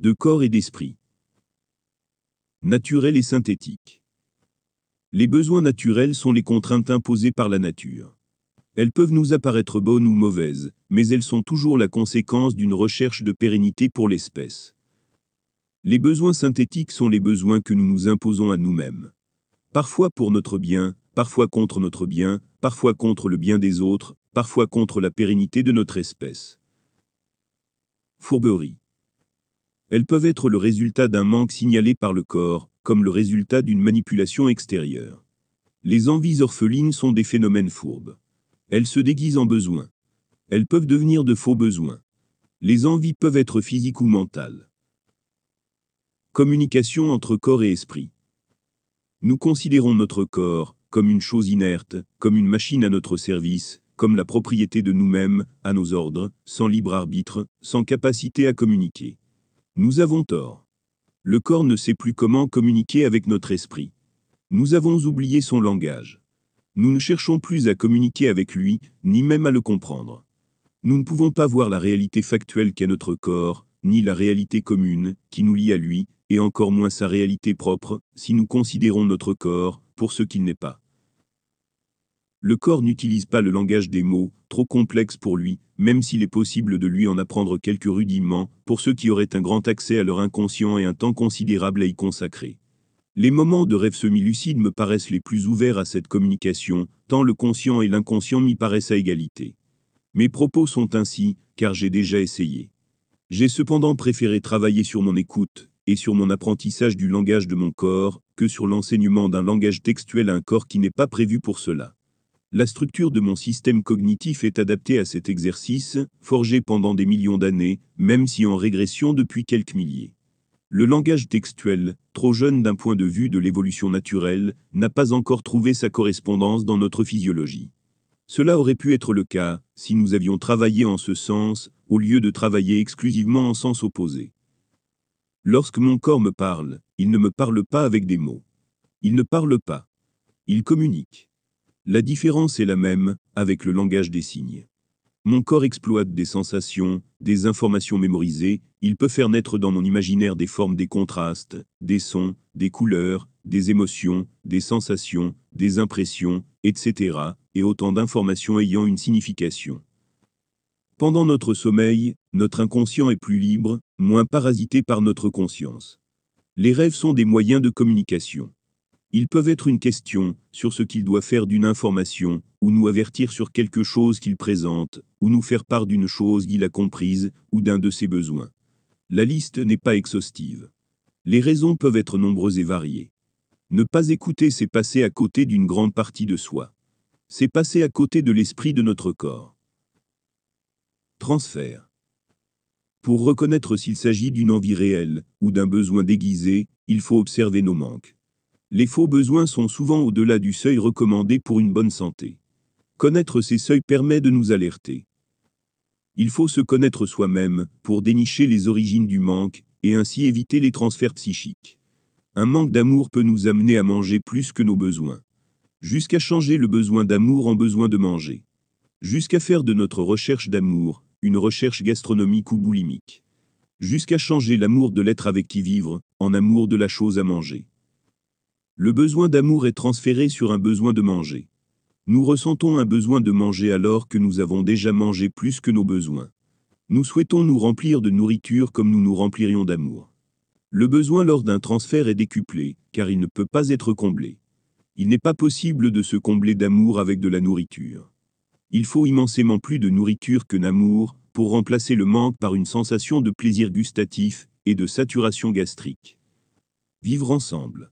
de corps et d'esprit. Naturel et synthétique. Les besoins naturels sont les contraintes imposées par la nature. Elles peuvent nous apparaître bonnes ou mauvaises, mais elles sont toujours la conséquence d'une recherche de pérennité pour l'espèce. Les besoins synthétiques sont les besoins que nous nous imposons à nous-mêmes. Parfois pour notre bien, parfois contre notre bien, parfois contre le bien des autres, parfois contre la pérennité de notre espèce. Fourberie. Elles peuvent être le résultat d'un manque signalé par le corps, comme le résultat d'une manipulation extérieure. Les envies orphelines sont des phénomènes fourbes. Elles se déguisent en besoins. Elles peuvent devenir de faux besoins. Les envies peuvent être physiques ou mentales. Communication entre corps et esprit. Nous considérons notre corps comme une chose inerte, comme une machine à notre service, comme la propriété de nous-mêmes, à nos ordres, sans libre arbitre, sans capacité à communiquer. Nous avons tort. Le corps ne sait plus comment communiquer avec notre esprit. Nous avons oublié son langage. Nous ne cherchons plus à communiquer avec lui, ni même à le comprendre. Nous ne pouvons pas voir la réalité factuelle qu'est notre corps, ni la réalité commune, qui nous lie à lui, et encore moins sa réalité propre, si nous considérons notre corps, pour ce qu'il n'est pas. Le corps n'utilise pas le langage des mots, trop complexe pour lui, même s'il est possible de lui en apprendre quelques rudiments, pour ceux qui auraient un grand accès à leur inconscient et un temps considérable à y consacrer. Les moments de rêve semi-lucide me paraissent les plus ouverts à cette communication, tant le conscient et l'inconscient m'y paraissent à égalité. Mes propos sont ainsi, car j'ai déjà essayé. J'ai cependant préféré travailler sur mon écoute, et sur mon apprentissage du langage de mon corps, que sur l'enseignement d'un langage textuel à un corps qui n'est pas prévu pour cela. La structure de mon système cognitif est adaptée à cet exercice, forgé pendant des millions d'années, même si en régression depuis quelques milliers. Le langage textuel, trop jeune d'un point de vue de l'évolution naturelle, n'a pas encore trouvé sa correspondance dans notre physiologie. Cela aurait pu être le cas, si nous avions travaillé en ce sens, au lieu de travailler exclusivement en sens opposé. Lorsque mon corps me parle, il ne me parle pas avec des mots. Il ne parle pas. Il communique. La différence est la même, avec le langage des signes. Mon corps exploite des sensations, des informations mémorisées, il peut faire naître dans mon imaginaire des formes des contrastes, des sons, des couleurs, des émotions, des sensations, des impressions, etc., et autant d'informations ayant une signification. Pendant notre sommeil, notre inconscient est plus libre, moins parasité par notre conscience. Les rêves sont des moyens de communication. Ils peuvent être une question sur ce qu'il doit faire d'une information, ou nous avertir sur quelque chose qu'il présente, ou nous faire part d'une chose qu'il a comprise, ou d'un de ses besoins. La liste n'est pas exhaustive. Les raisons peuvent être nombreuses et variées. Ne pas écouter, c'est passer à côté d'une grande partie de soi. C'est passer à côté de l'esprit de notre corps. Transfert. Pour reconnaître s'il s'agit d'une envie réelle, ou d'un besoin déguisé, il faut observer nos manques. Les faux besoins sont souvent au-delà du seuil recommandé pour une bonne santé. Connaître ces seuils permet de nous alerter. Il faut se connaître soi-même pour dénicher les origines du manque et ainsi éviter les transferts psychiques. Un manque d'amour peut nous amener à manger plus que nos besoins. Jusqu'à changer le besoin d'amour en besoin de manger. Jusqu'à faire de notre recherche d'amour une recherche gastronomique ou boulimique. Jusqu'à changer l'amour de l'être avec qui vivre en amour de la chose à manger. Le besoin d'amour est transféré sur un besoin de manger. Nous ressentons un besoin de manger alors que nous avons déjà mangé plus que nos besoins. Nous souhaitons nous remplir de nourriture comme nous nous remplirions d'amour. Le besoin lors d'un transfert est décuplé, car il ne peut pas être comblé. Il n'est pas possible de se combler d'amour avec de la nourriture. Il faut immensément plus de nourriture que d'amour, pour remplacer le manque par une sensation de plaisir gustatif et de saturation gastrique. Vivre ensemble.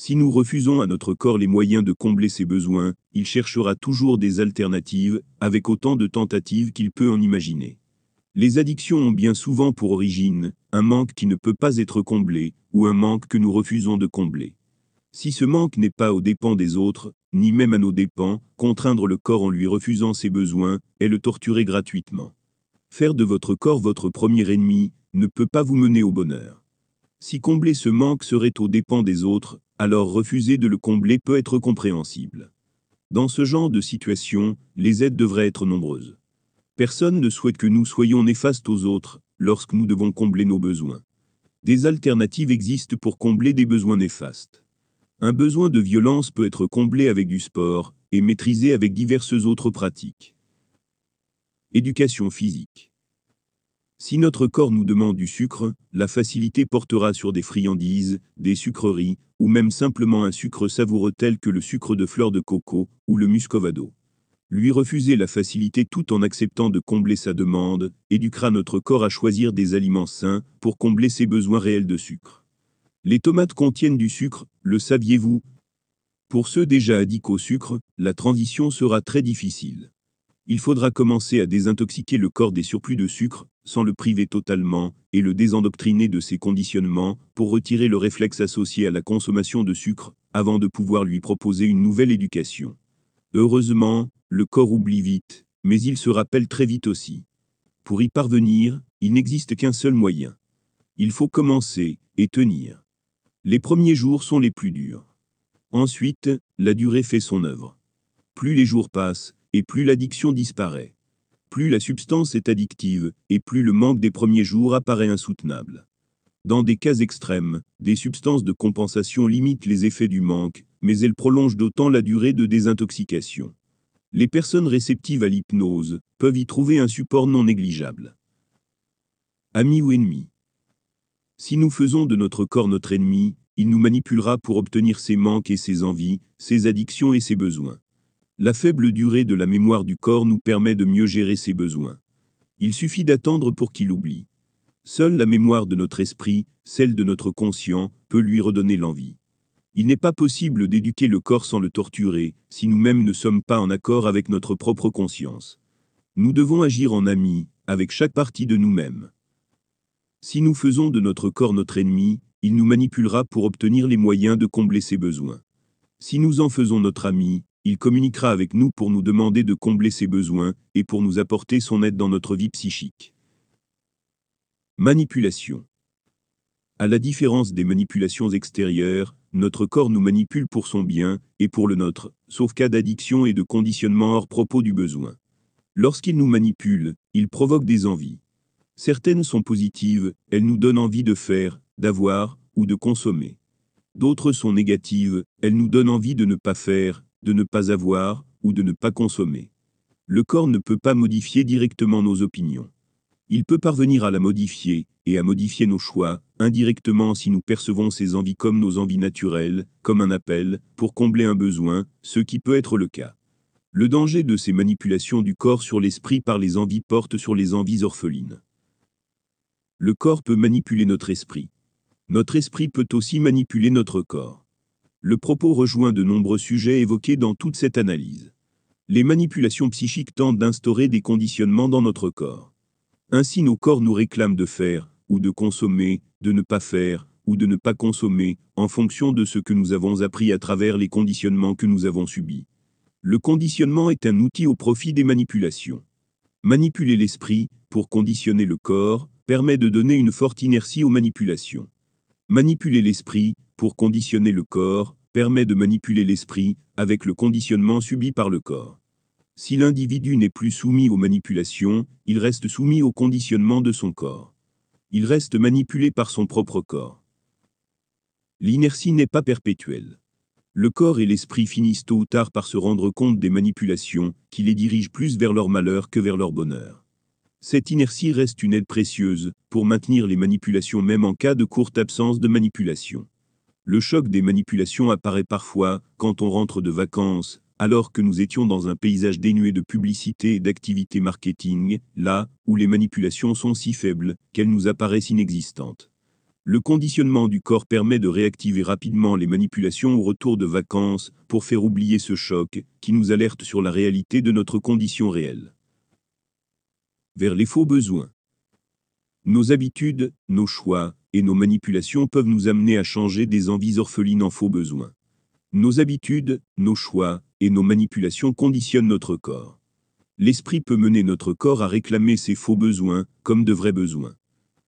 Si nous refusons à notre corps les moyens de combler ses besoins, il cherchera toujours des alternatives, avec autant de tentatives qu'il peut en imaginer. Les addictions ont bien souvent pour origine un manque qui ne peut pas être comblé, ou un manque que nous refusons de combler. Si ce manque n'est pas aux dépens des autres, ni même à nos dépens, contraindre le corps en lui refusant ses besoins, est le torturer gratuitement. Faire de votre corps votre premier ennemi, ne peut pas vous mener au bonheur. Si combler ce manque serait aux dépens des autres, alors refuser de le combler peut être compréhensible. Dans ce genre de situation, les aides devraient être nombreuses. Personne ne souhaite que nous soyons néfastes aux autres, lorsque nous devons combler nos besoins. Des alternatives existent pour combler des besoins néfastes. Un besoin de violence peut être comblé avec du sport et maîtrisé avec diverses autres pratiques. Éducation physique. Si notre corps nous demande du sucre, la facilité portera sur des friandises, des sucreries, ou même simplement un sucre savoureux tel que le sucre de fleur de coco ou le muscovado. Lui refuser la facilité tout en acceptant de combler sa demande éduquera notre corps à choisir des aliments sains pour combler ses besoins réels de sucre. Les tomates contiennent du sucre, le saviez-vous? Pour ceux déjà addicts au sucre, la transition sera très difficile. Il faudra commencer à désintoxiquer le corps des surplus de sucre, sans le priver totalement, et le désendoctriner de ses conditionnements, pour retirer le réflexe associé à la consommation de sucre, avant de pouvoir lui proposer une nouvelle éducation. Heureusement, le corps oublie vite, mais il se rappelle très vite aussi. Pour y parvenir, il n'existe qu'un seul moyen. Il faut commencer et tenir. Les premiers jours sont les plus durs. Ensuite, la durée fait son œuvre. Plus les jours passent, et plus l'addiction disparaît. Plus la substance est addictive, et plus le manque des premiers jours apparaît insoutenable. Dans des cas extrêmes, des substances de compensation limitent les effets du manque, mais elles prolongent d'autant la durée de désintoxication. Les personnes réceptives à l'hypnose peuvent y trouver un support non négligeable. Amis ou ennemis Si nous faisons de notre corps notre ennemi, il nous manipulera pour obtenir ses manques et ses envies, ses addictions et ses besoins. La faible durée de la mémoire du corps nous permet de mieux gérer ses besoins. Il suffit d'attendre pour qu'il oublie. Seule la mémoire de notre esprit, celle de notre conscient, peut lui redonner l'envie. Il n'est pas possible d'éduquer le corps sans le torturer, si nous-mêmes ne sommes pas en accord avec notre propre conscience. Nous devons agir en amis, avec chaque partie de nous-mêmes. Si nous faisons de notre corps notre ennemi, il nous manipulera pour obtenir les moyens de combler ses besoins. Si nous en faisons notre ami, il communiquera avec nous pour nous demander de combler ses besoins et pour nous apporter son aide dans notre vie psychique. Manipulation. À la différence des manipulations extérieures, notre corps nous manipule pour son bien, et pour le nôtre, sauf cas d'addiction et de conditionnement hors propos du besoin. Lorsqu'il nous manipule, il provoque des envies. Certaines sont positives, elles nous donnent envie de faire, d'avoir, ou de consommer. D'autres sont négatives, elles nous donnent envie de ne pas faire, de ne pas avoir, ou de ne pas consommer. Le corps ne peut pas modifier directement nos opinions. Il peut parvenir à la modifier, et à modifier nos choix, indirectement si nous percevons ces envies comme nos envies naturelles, comme un appel, pour combler un besoin, ce qui peut être le cas. Le danger de ces manipulations du corps sur l'esprit par les envies porte sur les envies orphelines. Le corps peut manipuler notre esprit. Notre esprit peut aussi manipuler notre corps. Le propos rejoint de nombreux sujets évoqués dans toute cette analyse. Les manipulations psychiques tentent d'instaurer des conditionnements dans notre corps. Ainsi nos corps nous réclament de faire, ou de consommer, de ne pas faire, ou de ne pas consommer, en fonction de ce que nous avons appris à travers les conditionnements que nous avons subis. Le conditionnement est un outil au profit des manipulations. Manipuler l'esprit, pour conditionner le corps, permet de donner une forte inertie aux manipulations. Manipuler l'esprit, pour conditionner le corps, permet de manipuler l'esprit, avec le conditionnement subi par le corps. Si l'individu n'est plus soumis aux manipulations, il reste soumis au conditionnement de son corps. Il reste manipulé par son propre corps. L'inertie n'est pas perpétuelle. Le corps et l'esprit finissent tôt ou tard par se rendre compte des manipulations, qui les dirigent plus vers leur malheur que vers leur bonheur. Cette inertie reste une aide précieuse, pour maintenir les manipulations même en cas de courte absence de manipulation. Le choc des manipulations apparaît parfois, quand on rentre de vacances, alors que nous étions dans un paysage dénué de publicité et d'activités marketing, là où les manipulations sont si faibles qu'elles nous apparaissent inexistantes. Le conditionnement du corps permet de réactiver rapidement les manipulations au retour de vacances pour faire oublier ce choc qui nous alerte sur la réalité de notre condition réelle. Vers les faux besoins. Nos habitudes, nos choix et nos manipulations peuvent nous amener à changer des envies orphelines en faux besoins. Nos habitudes, nos choix et nos manipulations conditionnent notre corps. L'esprit peut mener notre corps à réclamer ses faux besoins comme de vrais besoins.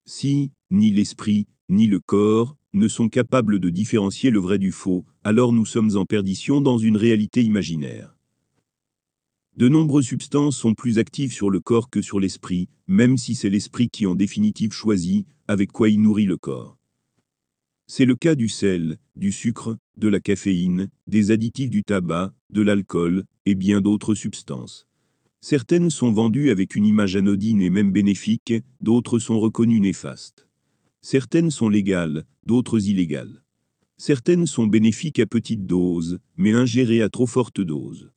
Si, ni l'esprit, ni le corps, ne sont capables de différencier le vrai du faux, alors nous sommes en perdition dans une réalité imaginaire. De nombreuses substances sont plus actives sur le corps que sur l'esprit, même si c'est l'esprit qui en définitive choisit avec quoi il nourrit le corps. C'est le cas du sel, du sucre, de la caféine, des additifs du tabac, de l'alcool, et bien d'autres substances. Certaines sont vendues avec une image anodine et même bénéfique, d'autres sont reconnues néfastes. Certaines sont légales, d'autres illégales. Certaines sont bénéfiques à petite dose, mais ingérées à trop forte dose.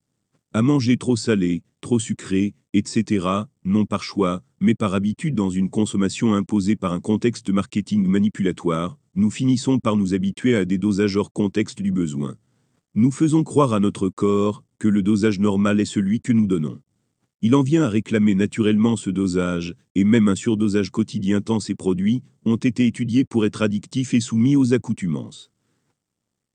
À manger trop salé, trop sucré, etc., non par choix, mais par habitude dans une consommation imposée par un contexte marketing manipulatoire, nous finissons par nous habituer à des dosages hors contexte du besoin. Nous faisons croire à notre corps que le dosage normal est celui que nous donnons. Il en vient à réclamer naturellement ce dosage, et même un surdosage quotidien tant ces produits ont été étudiés pour être addictifs et soumis aux accoutumances.